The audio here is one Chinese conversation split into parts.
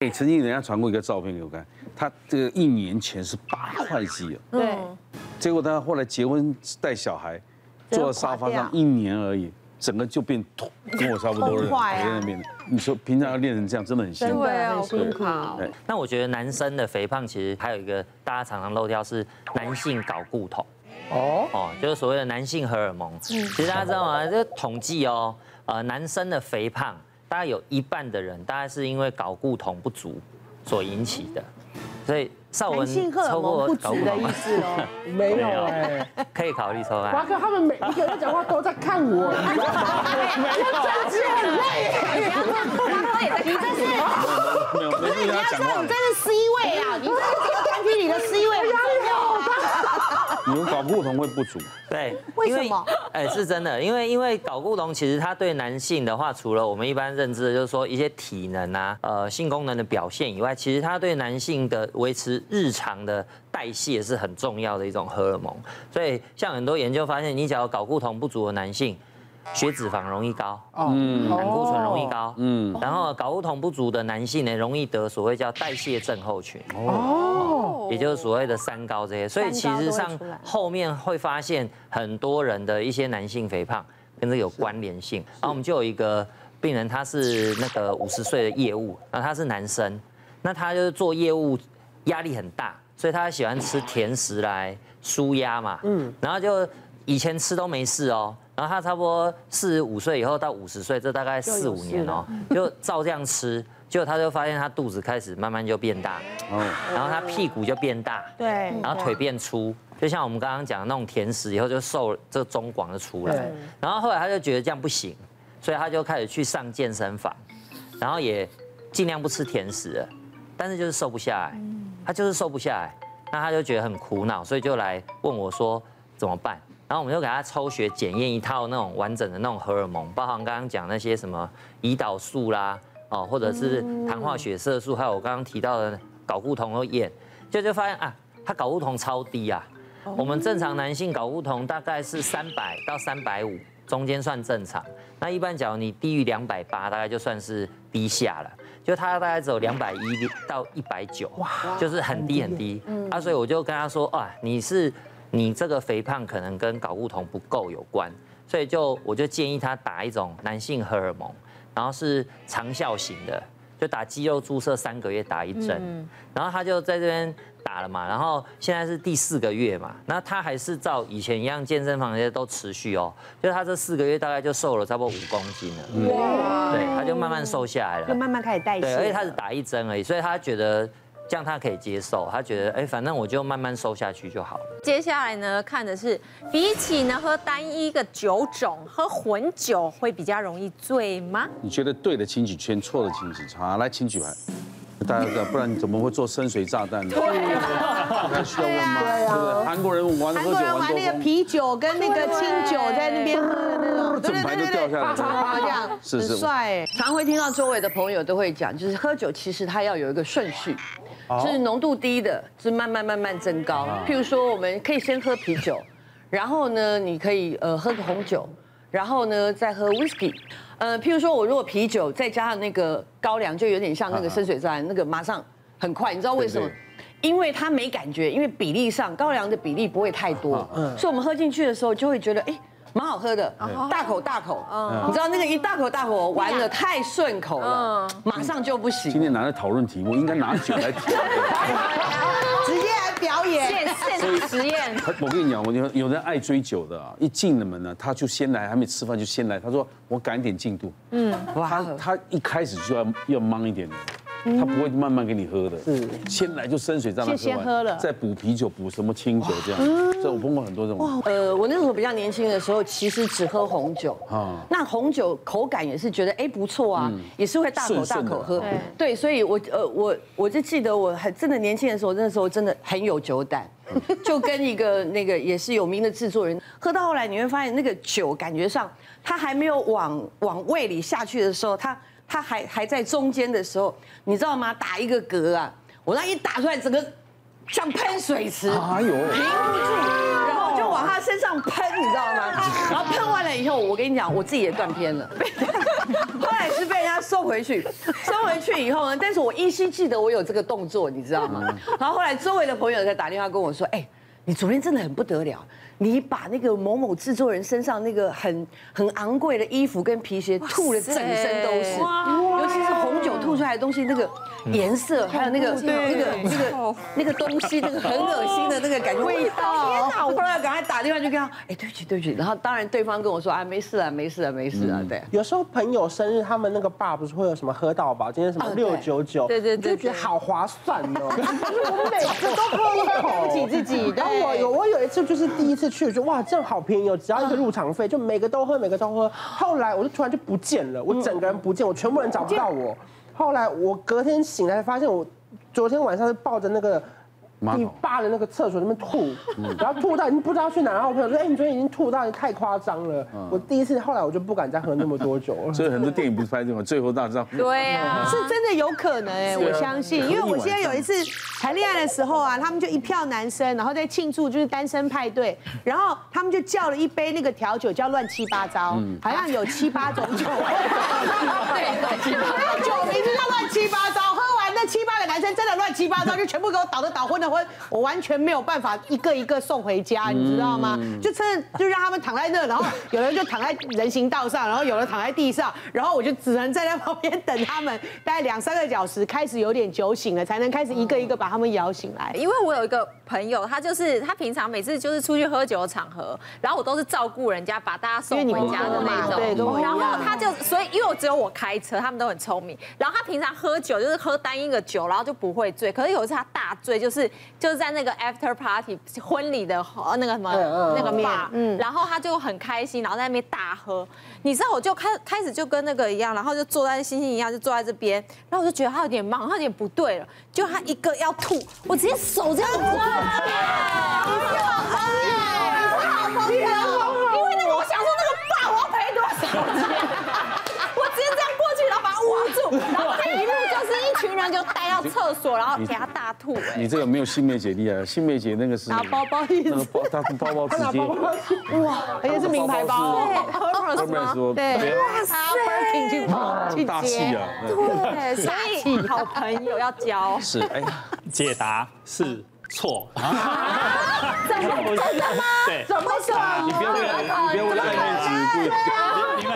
哎，曾经人家传过一个照片给我看，他这个一年前是八块肌啊，对，结果他后来结婚带小孩，坐在沙发上一年而已，整个就变土，跟我差不多了，在那边。你说平常要练成这样，真的很辛苦，对啊，很辛苦。那我觉得男生的肥胖其实还有一个大家常常漏掉是男性睾固酮。哦哦，就是所谓的男性荷尔蒙。其实大家知道吗？这统计哦，呃，男生的肥胖大概有一半的人，大概是因为睾固酮不足所引起的。所以少文抽过睾固酮的意思哦？没有哎，可以考虑抽啊。华哥他们每一个人讲话都在看我，你知道吗？真是很累。你这是没有，没有，你要说你这是 C 位啊？你这是这个团体里的 C 位，你们睾固酮会不足，对，为什么？哎，是真的，因为因为睾固酮其实它对男性的话，除了我们一般认知的，就是说一些体能啊，呃，性功能的表现以外，其实它对男性的维持日常的代谢是很重要的一种荷尔蒙。所以像很多研究发现，你只要睾固酮不足的男性，血脂肪容易高，嗯，胆固醇容易高，嗯，然后睾固酮不足的男性呢，容易得所谓叫代谢症候群，哦，也就是所谓的三高这些，所以其实上后面会发现很多人的一些男性肥胖跟这有关联性，然后我们就有一个病人，他是那个五十岁的业务，然后他是男生，那他就是做业务压力很大，所以他喜欢吃甜食来舒压嘛，嗯，然后就以前吃都没事哦。然后他差不多四十五岁以后到五十岁，这大概四五年哦，就照这样吃，结果他就发现他肚子开始慢慢就变大，然后他屁股就变大，对，然后腿变粗，就像我们刚刚讲的那种甜食，以后就瘦这个中广就出来，然后后来他就觉得这样不行，所以他就开始去上健身房，然后也尽量不吃甜食了，但是就是瘦不下来，他就是瘦不下来，那他就觉得很苦恼，所以就来问我说怎么办？然后我们就给他抽血检验一套那种完整的那种荷尔蒙，包含刚刚讲那些什么胰岛素啦，哦，或者是糖化血色素，还有我刚刚提到的睾固酮都验，就就发现啊，他睾固酮超低啊。我们正常男性睾固酮大概是三百到三百五，中间算正常。那一般假如你低于两百八，大概就算是低下了。就他大概只有两百一到一百九，哇，就是很低很低。啊，所以我就跟他说啊，你是。你这个肥胖可能跟睾固酮不够有关，所以就我就建议他打一种男性荷尔蒙，然后是长效型的，就打肌肉注射三个月打一针，然后他就在这边打了嘛，然后现在是第四个月嘛，那他还是照以前一样健身房那些都持续哦，就他这四个月大概就瘦了差不多五公斤了，哇，对，他就慢慢瘦下来了，就慢慢开始代谢，对，而且他是打一针而已，所以他觉得。这样他可以接受，他觉得哎，反正我就慢慢收下去就好了。接下来呢，看的是比起呢喝单一个酒种，喝混酒会比较容易醉吗？你觉得对的请举圈，错的请举手。好，来请举牌，大家知道，不然你怎么会做深水炸弹呢？对啊，需要问吗？对啊，韩国人玩喝酒玩多那个啤酒跟那个清酒在那边整排都掉下来，这样是是帅。常会听到周围的朋友都会讲，就是喝酒其实它要有一个顺序。是浓度低的，是慢慢慢慢增高。譬如说，我们可以先喝啤酒，然后呢，你可以呃喝个红酒，然后呢再喝 whisky。呃，譬如说我如果啤酒再加上那个高粱，就有点像那个深水炸，那个马上很快。你知道为什么？因为它没感觉，因为比例上高粱的比例不会太多，所以我们喝进去的时候就会觉得哎。蛮好喝的，大口大口，你知道那个一大口大口完了太顺口了，马上就不行。今天拿来讨论题目，应该拿酒来提。直接来表演，现现场实验。我跟你讲，我有有人爱追酒的啊，一进了门呢，他就先来，还没吃饭就先来。他说我赶点进度，嗯，他他一开始就要要忙一点的。他不会慢慢给你喝的，是先来就深水炸弹，先喝了，再补啤酒，补什么清酒这样。这我碰过很多这种。呃，我那时候比较年轻的时候，其实只喝红酒啊。那红酒口感也是觉得哎不错啊，也是会大口大口喝。对，所以我呃我我就记得我很真的年轻的时候，那时候真的很有酒胆，就跟一个那个也是有名的制作人喝到后来，你会发现那个酒感觉上，它还没有往往胃里下去的时候，他。他还还在中间的时候，你知道吗？打一个嗝啊，我那一打出来，整个像喷水池，哎呦，停不住，然后就往他身上喷，你知道吗？然后喷完了以后，我跟你讲，我自己也断片了。后来是被人家送回去，送回去以后呢，但是我依稀记得我有这个动作，你知道吗？然后后来周围的朋友才打电话跟我说，哎，你昨天真的很不得了。你把那个某某制作人身上那个很很昂贵的衣服跟皮鞋吐了整身都是，尤其是红酒吐出来的东西，那个颜色还有那个那个那个那个东西，那个很恶心的那个感觉味道。天哪！我后来赶快打电话就跟他，哎，对不起对不起。然后当然对方跟我说，啊，没事啊没事啊没事啊。对。有时候朋友生日，他们那个爸不是会有什么喝到吧，今天什么六九九，对对对，就觉得好划算哦。我们每次都喝一口，对不起自己。然 后我有我有一次就是第一次去，就哇这样。好便宜哦，只要一个入场费，就每个都喝，每个都喝。后来我就突然就不见了，我整个人不见，我全部人找不到我。后来我隔天醒来发现，我昨天晚上是抱着那个。你爸的那个厕所里面吐，然后吐到已经不知道去哪。然后我朋友说：“哎，你昨天已经吐到太夸张了。”我第一次，后来我就不敢再喝那么多酒了。所以很多电影不是拍这种最后大招？对啊，是真的有可能哎，我相信，因为我现在有一次谈恋爱的时候啊，他们就一票男生，然后在庆祝就是单身派对，然后他们就叫了一杯那个调酒叫乱七八糟，好像有七八种酒，对，乱七八糟，酒名字叫乱七八糟。男生真的乱七八糟，就全部给我倒的倒，昏的昏，我完全没有办法一个一个送回家，你知道吗？就趁就让他们躺在那，然后有人就躺在人行道上，然后有人躺在地上，然后我就只能站在旁边等他们，大概两三个小时，开始有点酒醒了，才能开始一个一个把他们摇醒来。因为我有一个朋友，他就是他平常每次就是出去喝酒的场合，然后我都是照顾人家，把大家送回家的那种。对，然后他就所以因为我只有我开车，他们都很聪明。然后他平常喝酒就是喝单一。个酒，然后就不会醉。可是有一次他大醉，就是就是在那个 after party 婚礼的那个什么那个面，嗯，然后他就很开心，然后在那边大喝。你知道，我就开开始就跟那个一样，然后就坐在星星一样，就坐在这边。然后我就觉得他有点忙，他有点不对了。就他一个要吐，我直接手这样子。哇！你是好朋友，你是好朋友，因为那个我想说那个爸我要赔多少钱？我直接这样过去，然后把他握住，然后这一路。一群人就带到厕所，然后给他大吐。你这个没有新梅姐？厉害，新梅姐那个是拿包包一直，他包包直接 哇，而且是名牌包，Hermes 对，哇塞，大气啊，对，所以好朋友要交。是，哎，解答是错。怎么不是吗？对，怎么说？你不要问，你不要问爱面子。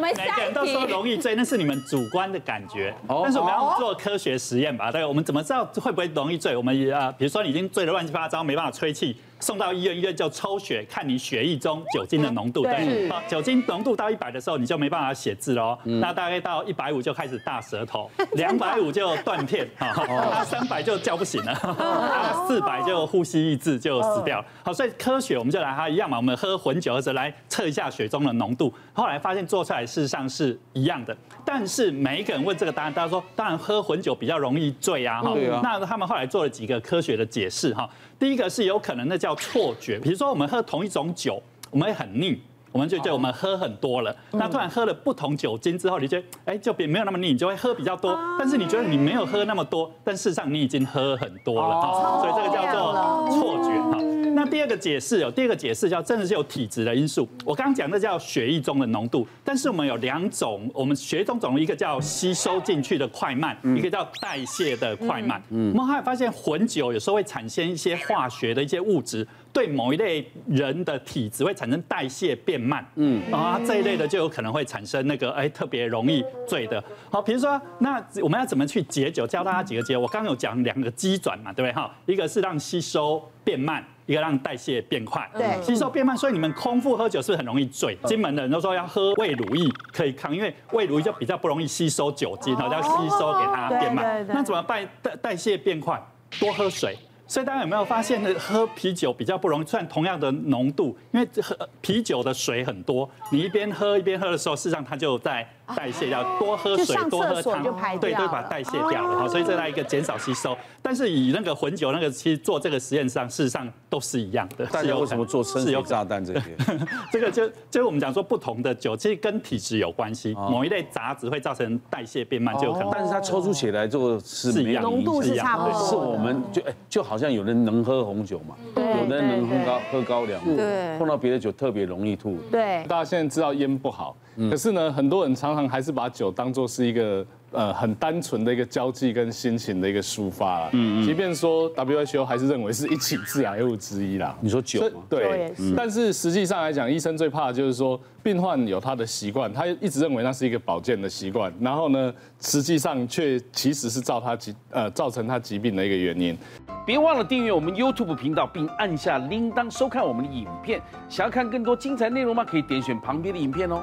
每个人都说容易醉，那是你们主观的感觉。但是我们要做科学实验吧？对，我们怎么知道会不会容易醉？我们啊，比如说你已经醉得乱七八糟，没办法吹气。送到医院，医院就抽血看你血液中酒精的浓度。对，酒精浓度到一百的时候，你就没办法写字喽。那大概到一百五就开始大舌头，两百五就断片，哈，三百就叫不醒了，四百就呼吸抑制就死掉了。好，所以科学我们就来它一样嘛，我们喝混酒的时候来测一下血中的浓度。后来发现做出来事实上是一样的，但是每一个人问这个答案，大家说当然喝混酒比较容易醉啊，哈。那他们后来做了几个科学的解释，哈。第一个是有可能那叫错觉，比如说我们喝同一种酒，我们会很腻，我们就觉得我们喝很多了。那突然喝了不同酒精之后，你觉得哎就比没有那么腻，你就会喝比较多。但是你觉得你没有喝那么多，但事实上你已经喝很多了哈。所以这个叫做错觉哈。那第二个解释有第二个解释叫真的是有体质的因素。我刚刚讲的叫血液中的浓度，但是我们有两种，我们血液中总一个叫吸收进去的快慢，一个叫代谢的快慢。嗯，我们还发现混酒有时候会产生一些化学的一些物质，对某一类人的体质会产生代谢变慢。嗯，然后这一类的就有可能会产生那个哎特别容易醉的。好，比如说那我们要怎么去解酒？教大家几个解。我刚刚有讲两个机转嘛，对不对？哈，一个是让吸收变慢。一个让代谢变快，对，吸收变慢，所以你们空腹喝酒是很容易醉？金门的人都说要喝胃乳液可以抗，因为胃乳液就比较不容易吸收酒精，然后要吸收给它变慢。那怎么办？代代谢变快，多喝水。所以大家有没有发现，喝啤酒比较不容易，算同样的浓度，因为喝啤酒的水很多，你一边喝一边喝的时候，事实上它就在。代谢要多喝水，多喝汤，对，都把代谢掉了。好，所以这来一个减少吸收。但是以那个混酒那个，其实做这个实验上，事实上都是一样的。大家为什么做生有炸弹这些？这个就就我们讲说不同的酒，其实跟体质有关系。某一类杂质会造成代谢变慢，就有可能。但是它抽出血来做是浓度是差不多。是我们就哎，就好像有人能喝红酒嘛，有的人能喝高喝高粱，对，碰到别的酒特别容易吐。对，大家现在知道烟不好，可是呢，很多人常常还是把酒当做是一个。呃，很单纯的一个交际跟心情的一个抒发啦。嗯嗯。即便说 WHO 还是认为是一起致癌物之一啦。你说酒吗？对。但是实际上来讲，医生最怕的就是说，病患有他的习惯，他一直认为那是一个保健的习惯，然后呢，实际上却其实是造他疾呃造成他疾病的一个原因。别忘了订阅我们 YouTube 频道，并按下铃铛收看我们的影片。想要看更多精彩内容吗？可以点选旁边的影片哦。